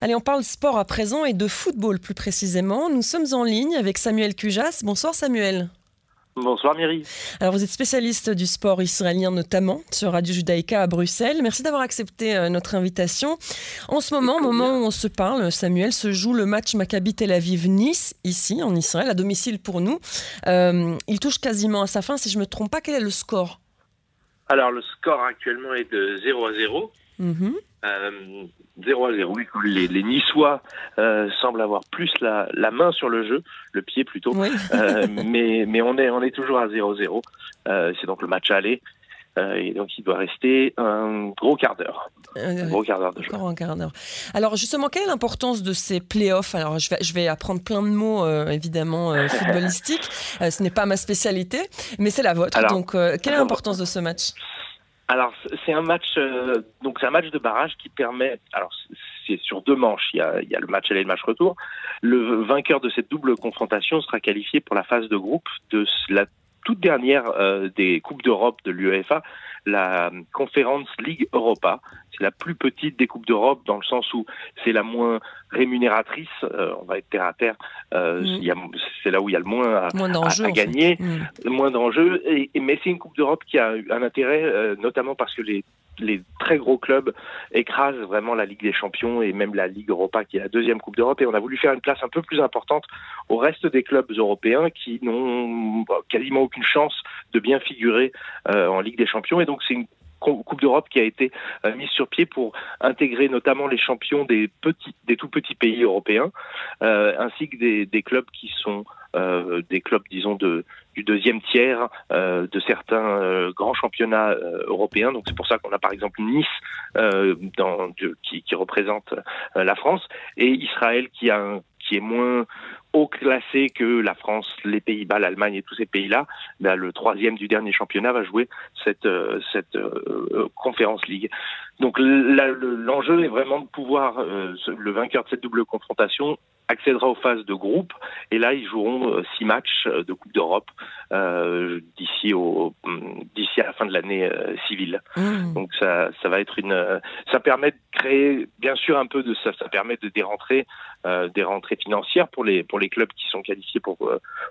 Allez, on parle sport à présent et de football plus précisément. Nous sommes en ligne avec Samuel Cujas. Bonsoir Samuel. Bonsoir Myri. Alors vous êtes spécialiste du sport israélien notamment sur Radio Judaïka à Bruxelles. Merci d'avoir accepté euh, notre invitation. En ce moment, au moment où on se parle, Samuel, se joue le match Maccabi Tel Aviv-Nice, ici en Israël, à domicile pour nous. Euh, il touche quasiment à sa fin, si je ne me trompe pas. Quel est le score? Alors le score actuellement est de 0 à 0. 0 à 0. Oui, les, les Niçois euh, semblent avoir plus la, la, main sur le jeu, le pied plutôt. euh, mais, mais on est, on est toujours à 0-0. Euh, c'est donc le match aller. Euh, et donc, il doit rester un gros quart d'heure. Un gros quart d'heure de jeu. Un quart d'heure. Alors, justement, quelle est l'importance de ces playoffs? Alors, je vais, je vais apprendre plein de mots, euh, évidemment, euh, footballistiques. ce n'est pas ma spécialité, mais c'est la vôtre. Alors, donc, quelle est l'importance de ce match? Alors c'est un match euh, donc c'est un match de barrage qui permet alors c'est sur deux manches il y a, le match aller et le match retour. Le vainqueur de cette double confrontation sera qualifié pour la phase de groupe de la toute dernière euh, des coupes d'Europe de l'UEFA la Conference League Europa. C'est la plus petite des Coupes d'Europe dans le sens où c'est la moins rémunératrice. Euh, on va être terre à terre. Euh, mmh. C'est là où il y a le moins à, moins à, à gagner, mmh. le moins d'enjeux. Et, et, mais c'est une Coupe d'Europe qui a un intérêt, euh, notamment parce que les les très gros clubs écrasent vraiment la Ligue des Champions et même la Ligue Europa qui est la deuxième Coupe d'Europe. Et on a voulu faire une place un peu plus importante au reste des clubs européens qui n'ont quasiment aucune chance de bien figurer euh, en Ligue des Champions. Et donc c'est une Coupe d'Europe qui a été euh, mise sur pied pour intégrer notamment les champions des petits, des tout petits pays européens, euh, ainsi que des, clubs qui sont euh, des clubs, disons, de, du deuxième tiers de certains grands championnats européens. Donc c'est pour ça qu'on a par exemple Nice qui, représente la France et Israël qui a qui est moins haut classé que la France, les Pays-Bas, l'Allemagne et tous ces pays-là, ben, le troisième du dernier championnat va jouer cette, euh, cette euh, conférence ligue. Donc l'enjeu est vraiment de pouvoir, euh, le vainqueur de cette double confrontation accédera aux phases de groupe et là ils joueront euh, six matchs euh, de Coupe d'Europe euh, d'ici au d'ici à la fin de l'année euh, civile. Mmh. Donc ça ça va être une ça permet de créer bien sûr un peu de ça ça permet de des rentrées euh, des rentrées financières pour les pour les clubs qui sont qualifiés pour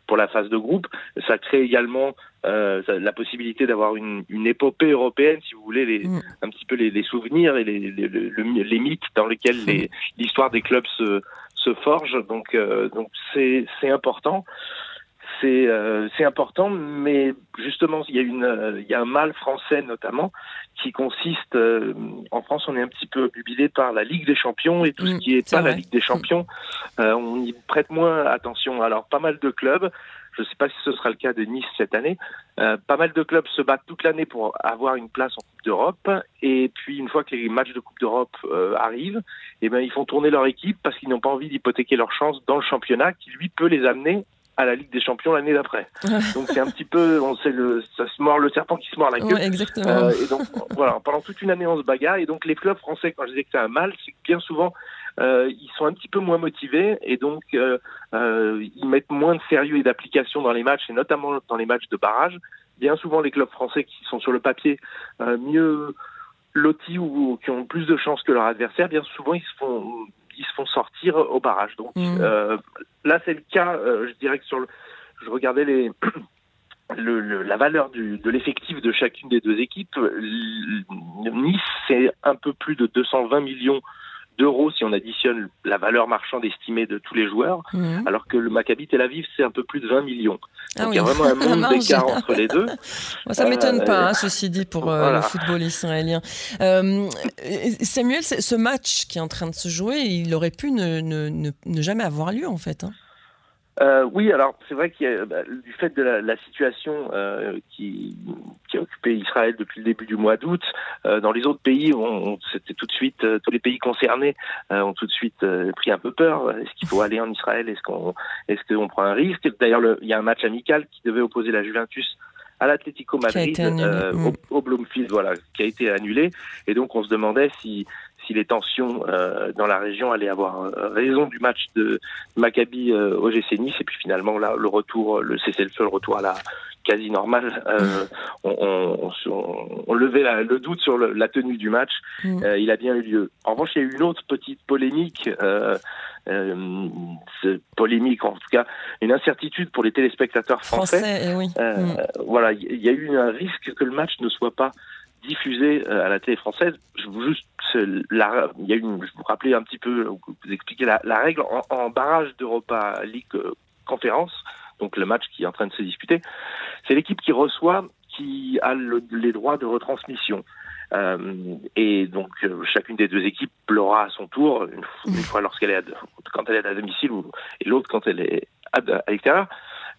pour la phase de groupe. Ça crée également euh, la possibilité d'avoir une, une, épopée européenne, si vous voulez, les, mmh. un petit peu les, les souvenirs et les, les, mythes dans lesquels l'histoire des clubs se, se forge. Donc, euh, donc c'est c'est important. C'est euh, c'est important, mais justement, il y a une euh, il y a un mal français notamment qui consiste euh, en France, on est un petit peu obnubilé par la Ligue des Champions et tout mmh, ce qui est, pas vrai. la Ligue des Champions, euh, on y prête moins attention. Alors, pas mal de clubs je ne sais pas si ce sera le cas de Nice cette année. Pas mal de clubs se battent toute l'année pour avoir une place en Coupe d'Europe. Et puis, une fois que les matchs de Coupe d'Europe arrivent, eh ben, ils font tourner leur équipe parce qu'ils n'ont pas envie d'hypothéquer leur chance dans le championnat qui, lui, peut les amener à la Ligue des Champions l'année d'après. donc c'est un petit peu, on sait le, ça se mord le serpent qui se mord la queue. Ouais, exactement. Euh, et donc voilà, pendant toute une année on se bagarre. Et donc les clubs français, quand je disais que c'est un mal, c'est que bien souvent euh, ils sont un petit peu moins motivés et donc euh, ils mettent moins de sérieux et d'application dans les matchs et notamment dans les matchs de barrage. Bien souvent les clubs français qui sont sur le papier mieux lotis ou qui ont plus de chances que leur adversaire, bien souvent ils se font ils se font sortir au barrage. Donc mmh. euh, là, c'est le cas. Euh, je dirais que sur le, je regardais les le, le, la valeur du, de l'effectif de chacune des deux équipes. Nice, c'est un peu plus de 220 millions d'euros si on additionne la valeur marchande estimée de tous les joueurs, mmh. alors que le Maccabi Tel Aviv, c'est un peu plus de 20 millions. Ah Donc oui. il y a vraiment un monde d'écart entre les deux. Bon, ça m'étonne euh, pas, hein, ceci dit, pour euh, le football israélien. Euh, Samuel, ce match qui est en train de se jouer, il aurait pu ne, ne, ne, ne jamais avoir lieu, en fait. Hein. Euh, oui, alors c'est vrai qu'il y a bah, du fait de la, la situation euh, qui, qui, a occupé Israël depuis le début du mois d'août, euh, dans les autres pays, on, on c'était tout de suite euh, tous les pays concernés euh, ont tout de suite euh, pris un peu peur. Est-ce qu'il faut aller en Israël? Est-ce qu'on est-ce qu'on prend un risque? D'ailleurs, il y a un match amical qui devait opposer la Juventus à l'Atlético Madrid euh, mmh. au, au, Bloomfield, voilà, qui a été annulé. Et donc on se demandait si si les tensions euh, dans la région allaient avoir euh, raison du match de Maccabi euh, au GC Nice. Et puis finalement là, le retour, le cessez-le-feu, le retour à la quasi normal. on, levait le doute sur la tenue du match. Mm. il a bien eu lieu. En revanche, il y a eu une autre petite polémique. polémique, en tout cas, une incertitude pour les téléspectateurs français. Eh oui. Mm. Voilà, il y a eu un risque que le match ne soit pas diffusé euh, à la télé française. Je vous rappeler un petit peu, vous expliquer la, règle en, barrage d'Europa League euh, conférence, donc le match qui est en train de se disputer, c'est l'équipe qui reçoit qui a les droits de retransmission. Euh, et donc chacune des deux équipes l'aura à son tour une, fois lorsqu'elle est quand elle est à domicile et l'autre quand elle est à, à l'extérieur.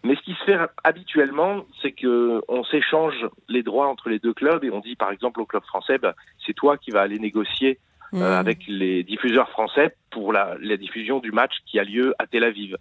Mais ce qui se fait habituellement, c'est que on s'échange les droits entre les deux clubs et on dit par exemple au club français, bah, c'est toi qui vas aller négocier euh, mmh. avec les diffuseurs français pour la, la, diffusion du match qui a lieu à Tel Aviv.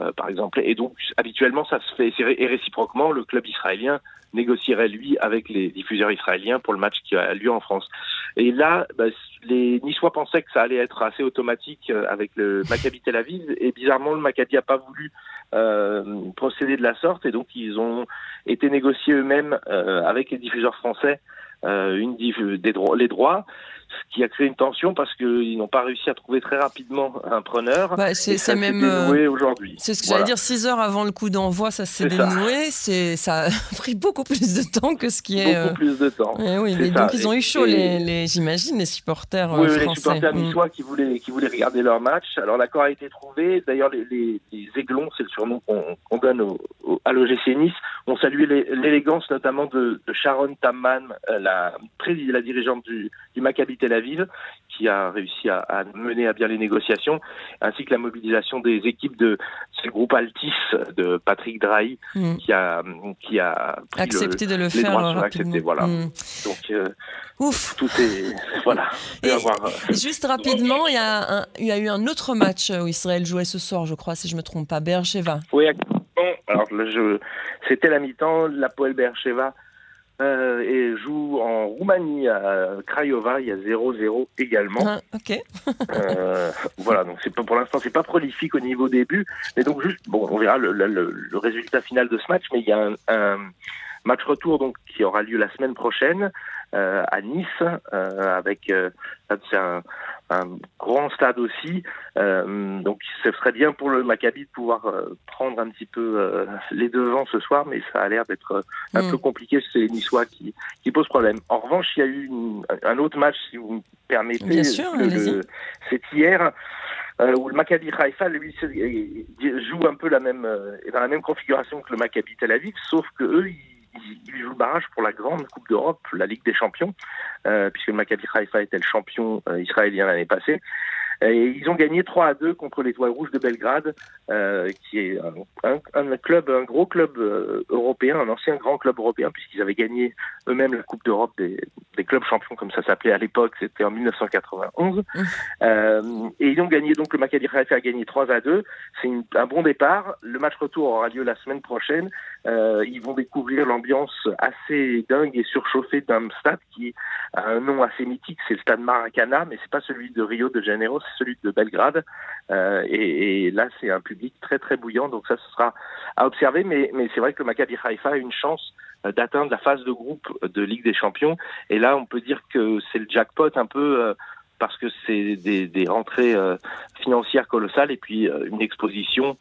Euh, par exemple. Et donc, habituellement, ça se fait, et réciproquement, le club israélien négocierait, lui, avec les diffuseurs israéliens pour le match qui a lieu en France. Et là, bah, les Niçois pensaient que ça allait être assez automatique euh, avec le Maccabi Tel Aviv, et bizarrement, le Maccabi n'a pas voulu euh, procéder de la sorte, et donc ils ont été négociés eux-mêmes euh, avec les diffuseurs français une des droits, les droits ce qui a créé une tension parce qu'ils n'ont pas réussi à trouver très rapidement un preneur. Bah, c'est même aujourd'hui. C'est ce que j'allais dire. Six heures avant le coup d'envoi, ça s'est dénoué. C'est ça a pris beaucoup plus de temps que ce qui est. Beaucoup euh, plus de temps. Eh oui, mais donc ils ont eu chaud, les, j'imagine, les supporters oui, français. les supporters mm. niçois qui voulaient qui voulaient regarder leur match. Alors l'accord a été trouvé. D'ailleurs, les, les, Aiglons, c'est le surnom qu'on donne au, à l'OGC Nice, ont salué l'élégance notamment de, Sharon Tamman, euh, la, la dirigeante du, du Maccabi Tel Aviv, qui a réussi à, mener à bien les négociations, ainsi que la mobilisation des équipes de ce groupe Altis de Patrick Drahi, mm. qui a qui a accepté de le faire accepté, voilà. Mm. Donc euh, Ouf. Tout est voilà. Euh, juste rapidement, il y, a il y a eu un autre match où Israël jouait ce soir, je crois, si je me trompe pas, Beersheva. Oui, alors c'était la mi-temps, la Poel Beersheva euh, et joue en Roumanie à Craiova. Il y a 0-0 également. Ah, ok. euh, voilà, donc c'est pour l'instant c'est pas prolifique au niveau début, mais donc juste bon, on verra le, le, le résultat final de ce match, mais il y a un, un match retour donc qui aura lieu la semaine prochaine euh, à Nice euh, avec euh, c'est un, un, grand stade aussi. Euh, donc ce serait bien pour le Maccabi de pouvoir euh, prendre un petit peu euh, les devants ce soir, mais ça a l'air d'être un mm. peu compliqué. C'est les Niçois qui, qui posent problème. En revanche, il y a eu une, un autre match, si vous me permettez. Bien sûr, c'est hier. où le Maccabi Haifa lui joue un peu la même est dans la même configuration que le Maccabi Tel Aviv, sauf que eux ils il joue le barrage pour la grande Coupe d'Europe, la Ligue des Champions, euh, puisque le Maccabi Haifa était le champion euh, israélien l'année passée. Et ils ont gagné 3 à 2 contre l'Étoile Rouge de Belgrade, euh, qui est un, un, club, un gros club euh, européen, un ancien grand club européen, puisqu'ils avaient gagné eux-mêmes la Coupe d'Europe des, des, clubs champions, comme ça s'appelait à l'époque, c'était en 1991. Mmh. Euh, et ils ont gagné, donc le Maccabi Haifa a gagné 3 à 2. C'est un bon départ. Le match retour aura lieu la semaine prochaine. Euh, ils vont découvrir l'ambiance assez dingue et surchauffée d'un stade qui a un nom assez mythique, c'est le stade Maracana, mais c'est pas celui de Rio de Janeiro, celui de Belgrade. Euh, et, et, là, c'est un public très très bouillant, donc ça, ce sera à observer. Mais, mais c'est vrai que le Maccabi Haifa a une chance euh, d'atteindre la phase de groupe de Ligue des Champions. Et là, on peut dire que c'est le jackpot un peu. Euh, parce que c'est des, des, rentrées euh, financières colossales et puis une exposition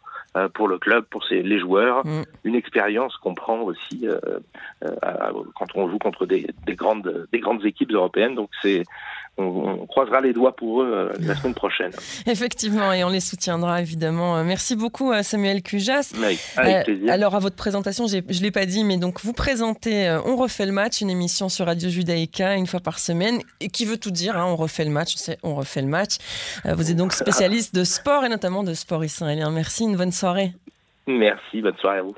pour le club, pour ses, les joueurs, mm. une expérience qu'on prend aussi euh, quand on joue contre des, des, grandes, des grandes équipes européennes. Donc c'est on, croisera les doigts pour eux euh, la semaine prochaine. Effectivement, et on les soutiendra évidemment. Euh, merci beaucoup à Samuel Cujas. avec plaisir. alors à votre présentation, je ne l'ai pas dit, mais donc vous présentez On refait le match, une émission sur Radio Judaïka une fois par semaine, et qui veut tout dire, hein, on refait le match, c'est on refait le match. Vous êtes donc spécialiste de sport et notamment de sport israélien. Merci, une bonne soirée. Merci, bonne soirée à vous.